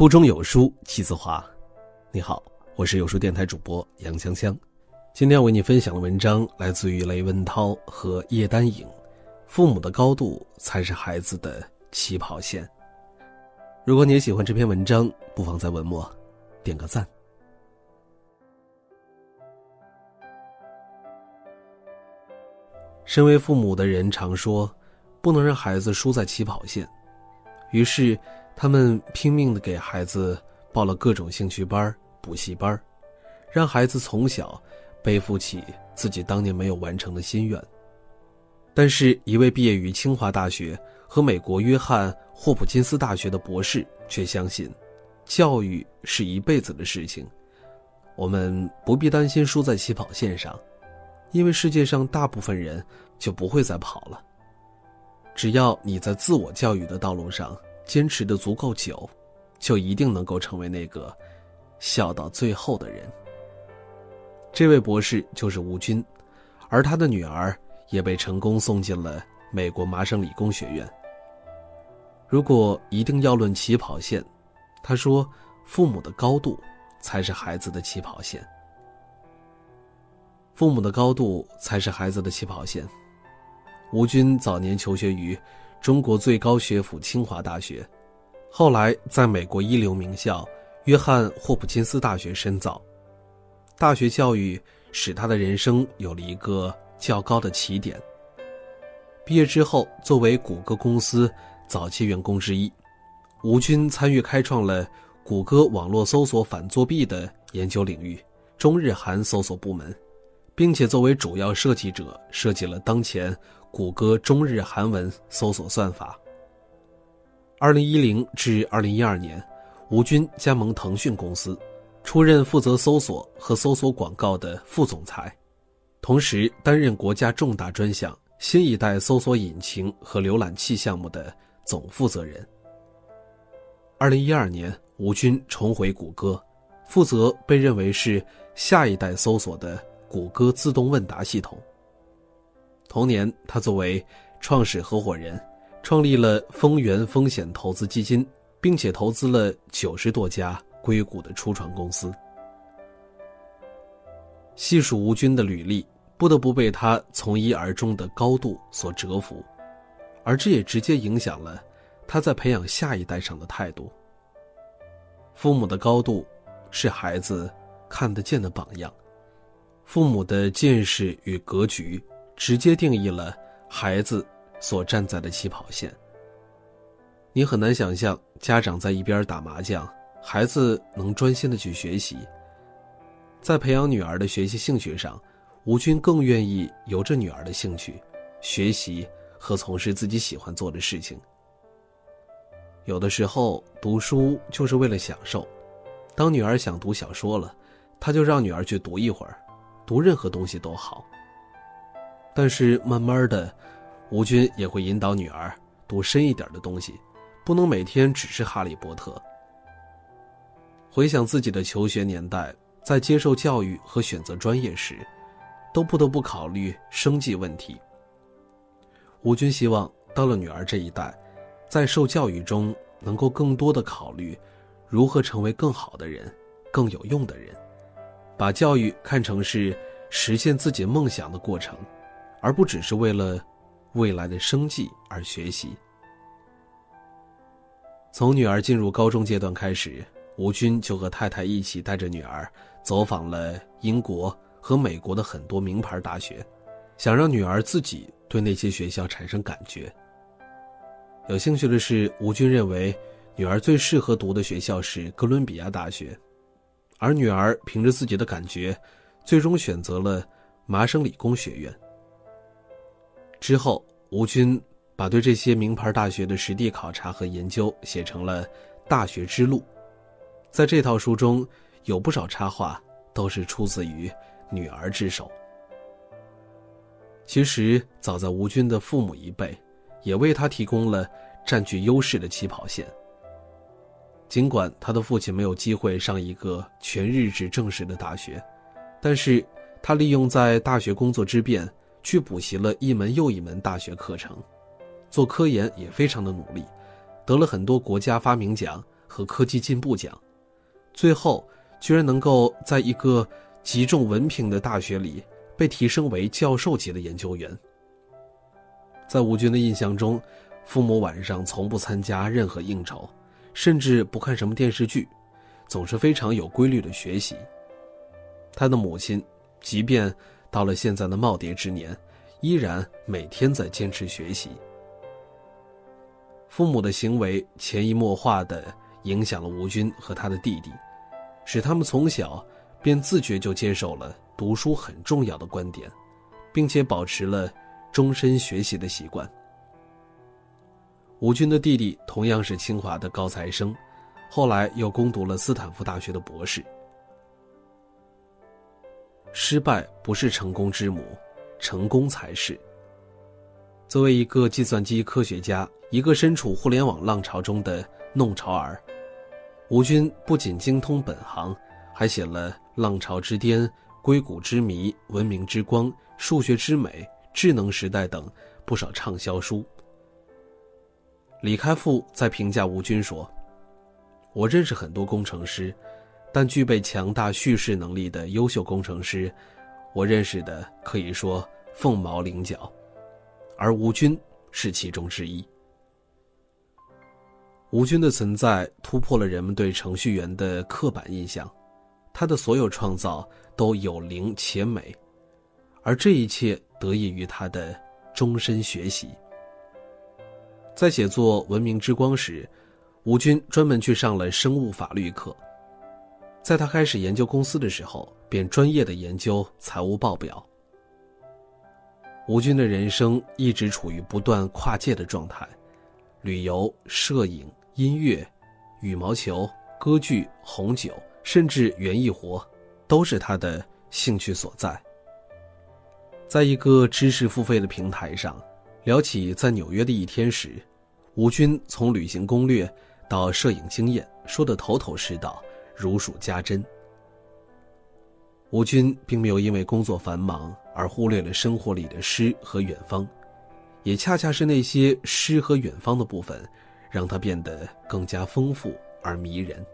腹中有书气自华。你好，我是有书电台主播杨香香。今天为你分享的文章来自于雷文涛和叶丹颖。父母的高度才是孩子的起跑线。如果你也喜欢这篇文章，不妨在文末点个赞。身为父母的人常说，不能让孩子输在起跑线，于是他们拼命的给孩子报了各种兴趣班、补习班，让孩子从小背负起自己当年没有完成的心愿。但是，一位毕业于清华大学和美国约翰霍普金斯大学的博士却相信，教育是一辈子的事情，我们不必担心输在起跑线上，因为世界上大部分人就不会再跑了。只要你在自我教育的道路上坚持的足够久，就一定能够成为那个笑到最后的人。这位博士就是吴军，而他的女儿。也被成功送进了美国麻省理工学院。如果一定要论起跑线，他说：“父母的高度才是孩子的起跑线。父母的高度才是孩子的起跑线。”吴军早年求学于中国最高学府清华大学，后来在美国一流名校约翰霍普金斯大学深造。大学教育使他的人生有了一个。较高的起点。毕业之后，作为谷歌公司早期员工之一，吴军参与开创了谷歌网络搜索反作弊的研究领域——中日韩搜索部门，并且作为主要设计者设计了当前谷歌中日韩文搜索算法。二零一零至二零一二年，吴军加盟腾讯公司，出任负责搜索和搜索广告的副总裁。同时担任国家重大专项新一代搜索引擎和浏览器项目的总负责人。二零一二年，吴军重回谷歌，负责被认为是下一代搜索的谷歌自动问答系统。同年，他作为创始合伙人，创立了丰源风险投资基金，并且投资了九十多家硅谷的初创公司。细数吴军的履历，不得不被他从一而终的高度所折服，而这也直接影响了他在培养下一代上的态度。父母的高度，是孩子看得见的榜样，父母的见识与格局，直接定义了孩子所站在的起跑线。你很难想象，家长在一边打麻将，孩子能专心的去学习。在培养女儿的学习兴趣上，吴军更愿意由着女儿的兴趣，学习和从事自己喜欢做的事情。有的时候读书就是为了享受，当女儿想读小说了，他就让女儿去读一会儿，读任何东西都好。但是慢慢的，吴军也会引导女儿读深一点的东西，不能每天只是哈利波特。回想自己的求学年代。在接受教育和选择专业时，都不得不考虑生计问题。吴军希望到了女儿这一代，在受教育中能够更多的考虑如何成为更好的人、更有用的人，把教育看成是实现自己梦想的过程，而不只是为了未来的生计而学习。从女儿进入高中阶段开始。吴军就和太太一起带着女儿走访了英国和美国的很多名牌大学，想让女儿自己对那些学校产生感觉。有兴趣的是，吴军认为女儿最适合读的学校是哥伦比亚大学，而女儿凭着自己的感觉，最终选择了麻省理工学院。之后，吴军把对这些名牌大学的实地考察和研究写成了《大学之路》。在这套书中，有不少插画都是出自于女儿之手。其实，早在吴军的父母一辈，也为他提供了占据优势的起跑线。尽管他的父亲没有机会上一个全日制正式的大学，但是他利用在大学工作之便，去补习了一门又一门大学课程，做科研也非常的努力，得了很多国家发明奖。和科技进步奖，最后居然能够在一个极重文凭的大学里被提升为教授级的研究员。在吴军的印象中，父母晚上从不参加任何应酬，甚至不看什么电视剧，总是非常有规律的学习。他的母亲，即便到了现在的耄耋之年，依然每天在坚持学习。父母的行为潜移默化地影响了吴军和他的弟弟，使他们从小便自觉就接受了读书很重要的观点，并且保持了。终身学习的习惯。吴军的弟弟同样是清华的高材生，后来又攻读了斯坦福大学的博士。失败不是成功之母，成功才是。作为一个计算机科学家，一个身处互联网浪潮中的弄潮儿，吴军不仅精通本行，还写了《浪潮之巅》《硅谷之谜》《文明之光》《数学之美》。智能时代等不少畅销书。李开复在评价吴军说：“我认识很多工程师，但具备强大叙事能力的优秀工程师，我认识的可以说凤毛麟角，而吴军是其中之一。”吴军的存在突破了人们对程序员的刻板印象，他的所有创造都有灵且美，而这一切。得益于他的终身学习。在写作《文明之光》时，吴军专门去上了生物法律课。在他开始研究公司的时候，便专业的研究财务报表。吴军的人生一直处于不断跨界的状态，旅游、摄影、音乐、羽毛球、歌剧、红酒，甚至园艺活，都是他的兴趣所在。在一个知识付费的平台上，聊起在纽约的一天时，吴军从旅行攻略到摄影经验说得头头是道，如数家珍。吴军并没有因为工作繁忙而忽略了生活里的诗和远方，也恰恰是那些诗和远方的部分，让他变得更加丰富而迷人。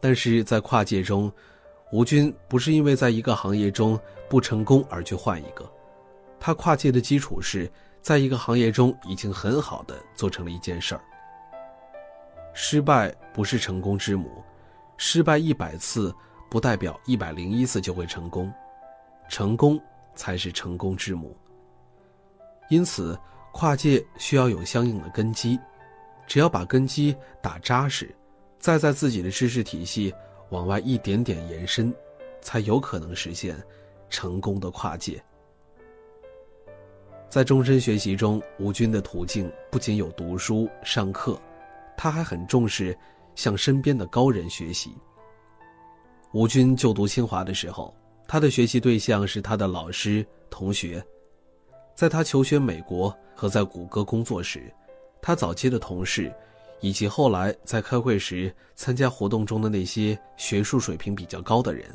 但是在跨界中，吴军不是因为在一个行业中不成功而去换一个，他跨界的基础是在一个行业中已经很好的做成了一件事儿。失败不是成功之母，失败一百次不代表一百零一次就会成功，成功才是成功之母。因此，跨界需要有相应的根基，只要把根基打扎实，再在自己的知识体系。往外一点点延伸，才有可能实现成功的跨界。在终身学习中，吴军的途径不仅有读书上课，他还很重视向身边的高人学习。吴军就读清华的时候，他的学习对象是他的老师同学。在他求学美国和在谷歌工作时，他早期的同事。以及后来在开会时参加活动中的那些学术水平比较高的人，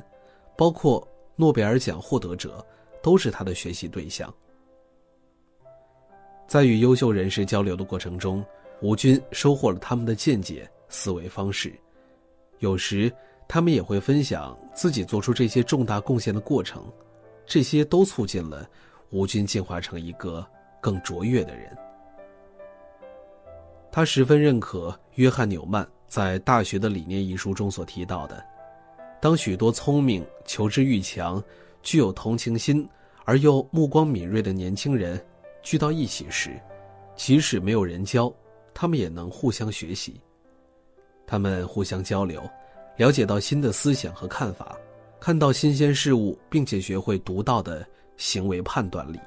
包括诺贝尔奖获得者，都是他的学习对象。在与优秀人士交流的过程中，吴军收获了他们的见解、思维方式，有时他们也会分享自己做出这些重大贡献的过程，这些都促进了吴军进化成一个更卓越的人。他十分认可约翰纽曼在《大学的理念》一书中所提到的：当许多聪明、求知欲强、具有同情心而又目光敏锐的年轻人聚到一起时，即使没有人教，他们也能互相学习。他们互相交流，了解到新的思想和看法，看到新鲜事物，并且学会独到的行为判断力。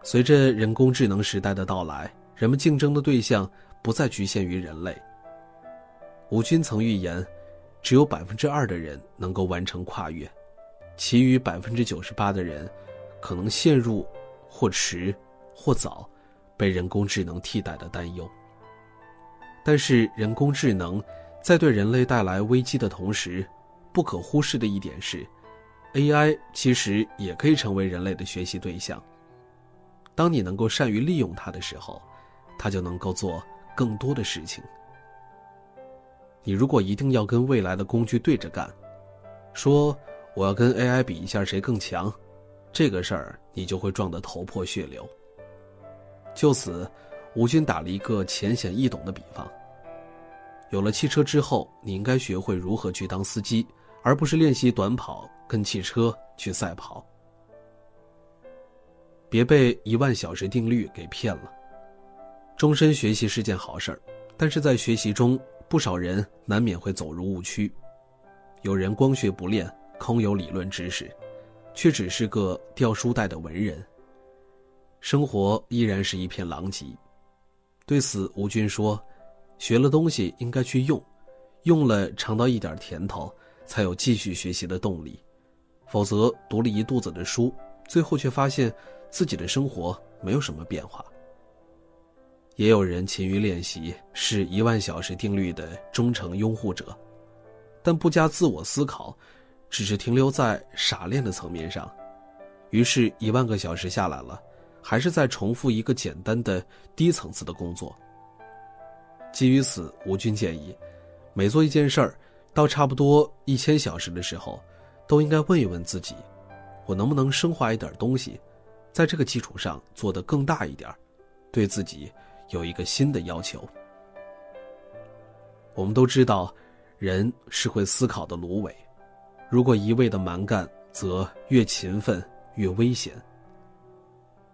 随着人工智能时代的到来。人们竞争的对象不再局限于人类。吴军曾预言，只有百分之二的人能够完成跨越，其余百分之九十八的人，可能陷入或迟或早被人工智能替代的担忧。但是，人工智能在对人类带来危机的同时，不可忽视的一点是，AI 其实也可以成为人类的学习对象。当你能够善于利用它的时候。它就能够做更多的事情，你如果一定要跟未来的工具对着干，说我要跟 AI 比一下谁更强，这个事儿你就会撞得头破血流。就此，吴军打了一个浅显易懂的比方：有了汽车之后，你应该学会如何去当司机，而不是练习短跑跟汽车去赛跑。别被一万小时定律给骗了。终身学习是件好事儿，但是在学习中，不少人难免会走入误区。有人光学不练，空有理论知识，却只是个掉书袋的文人。生活依然是一片狼藉。对此，吴军说：“学了东西应该去用，用了尝到一点甜头，才有继续学习的动力。否则，读了一肚子的书，最后却发现自己的生活没有什么变化。”也有人勤于练习，是一万小时定律的忠诚拥护者，但不加自我思考，只是停留在傻练的层面上，于是，一万个小时下来了，还是在重复一个简单的低层次的工作。基于此，吴军建议，每做一件事儿，到差不多一千小时的时候，都应该问一问自己：我能不能升华一点东西，在这个基础上做得更大一点，对自己。有一个新的要求。我们都知道，人是会思考的芦苇，如果一味的蛮干，则越勤奋越危险。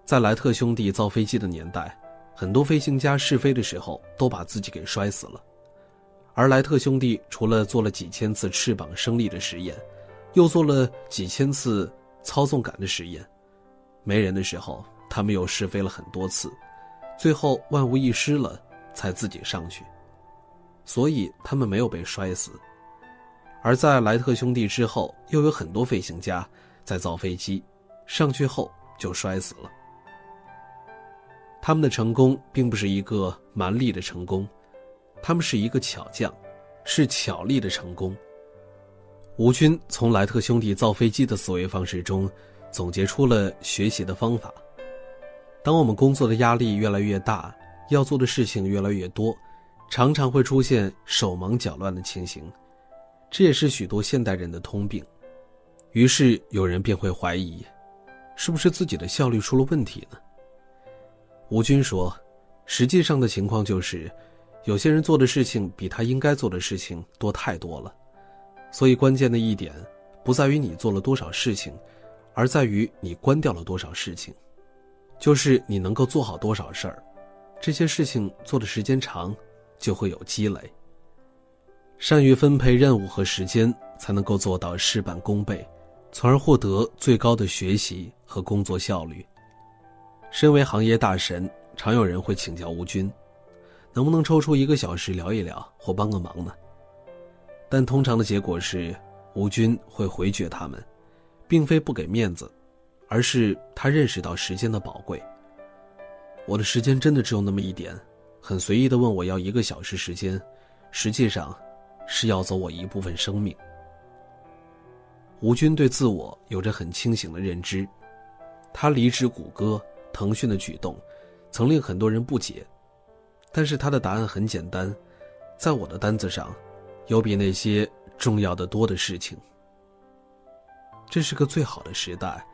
在莱特兄弟造飞机的年代，很多飞行家试飞的时候都把自己给摔死了，而莱特兄弟除了做了几千次翅膀升力的实验，又做了几千次操纵杆的实验，没人的时候，他们又试飞了很多次。最后万无一失了，才自己上去，所以他们没有被摔死。而在莱特兄弟之后，又有很多飞行家在造飞机，上去后就摔死了。他们的成功并不是一个蛮力的成功，他们是一个巧匠，是巧力的成功。吴军从莱特兄弟造飞机的思维方式中，总结出了学习的方法。当我们工作的压力越来越大，要做的事情越来越多，常常会出现手忙脚乱的情形，这也是许多现代人的通病。于是有人便会怀疑，是不是自己的效率出了问题呢？吴军说，实际上的情况就是，有些人做的事情比他应该做的事情多太多了，所以关键的一点，不在于你做了多少事情，而在于你关掉了多少事情。就是你能够做好多少事儿，这些事情做的时间长，就会有积累。善于分配任务和时间，才能够做到事半功倍，从而获得最高的学习和工作效率。身为行业大神，常有人会请教吴军，能不能抽出一个小时聊一聊或帮个忙呢？但通常的结果是，吴军会回绝他们，并非不给面子。而是他认识到时间的宝贵。我的时间真的只有那么一点，很随意的问我要一个小时时间，实际上是要走我一部分生命。吴军对自我有着很清醒的认知，他离职谷歌、腾讯的举动，曾令很多人不解，但是他的答案很简单，在我的单子上，有比那些重要的多的事情。这是个最好的时代。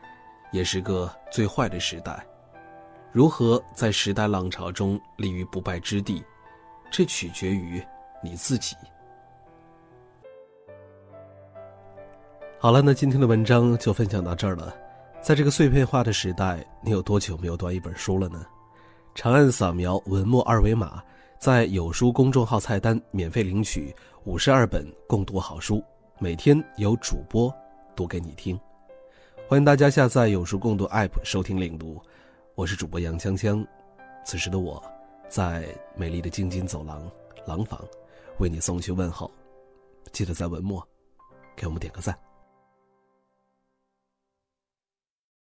也是个最坏的时代，如何在时代浪潮中立于不败之地，这取决于你自己。好了，那今天的文章就分享到这儿了。在这个碎片化的时代，你有多久没有读一本书了呢？长按扫描文末二维码，在有书公众号菜单免费领取五十二本共读好书，每天有主播读给你听。欢迎大家下载有书共读 App 收听领读，我是主播杨锵锵。此时的我，在美丽的京津走廊廊坊，为你送去问候。记得在文末给我们点个赞。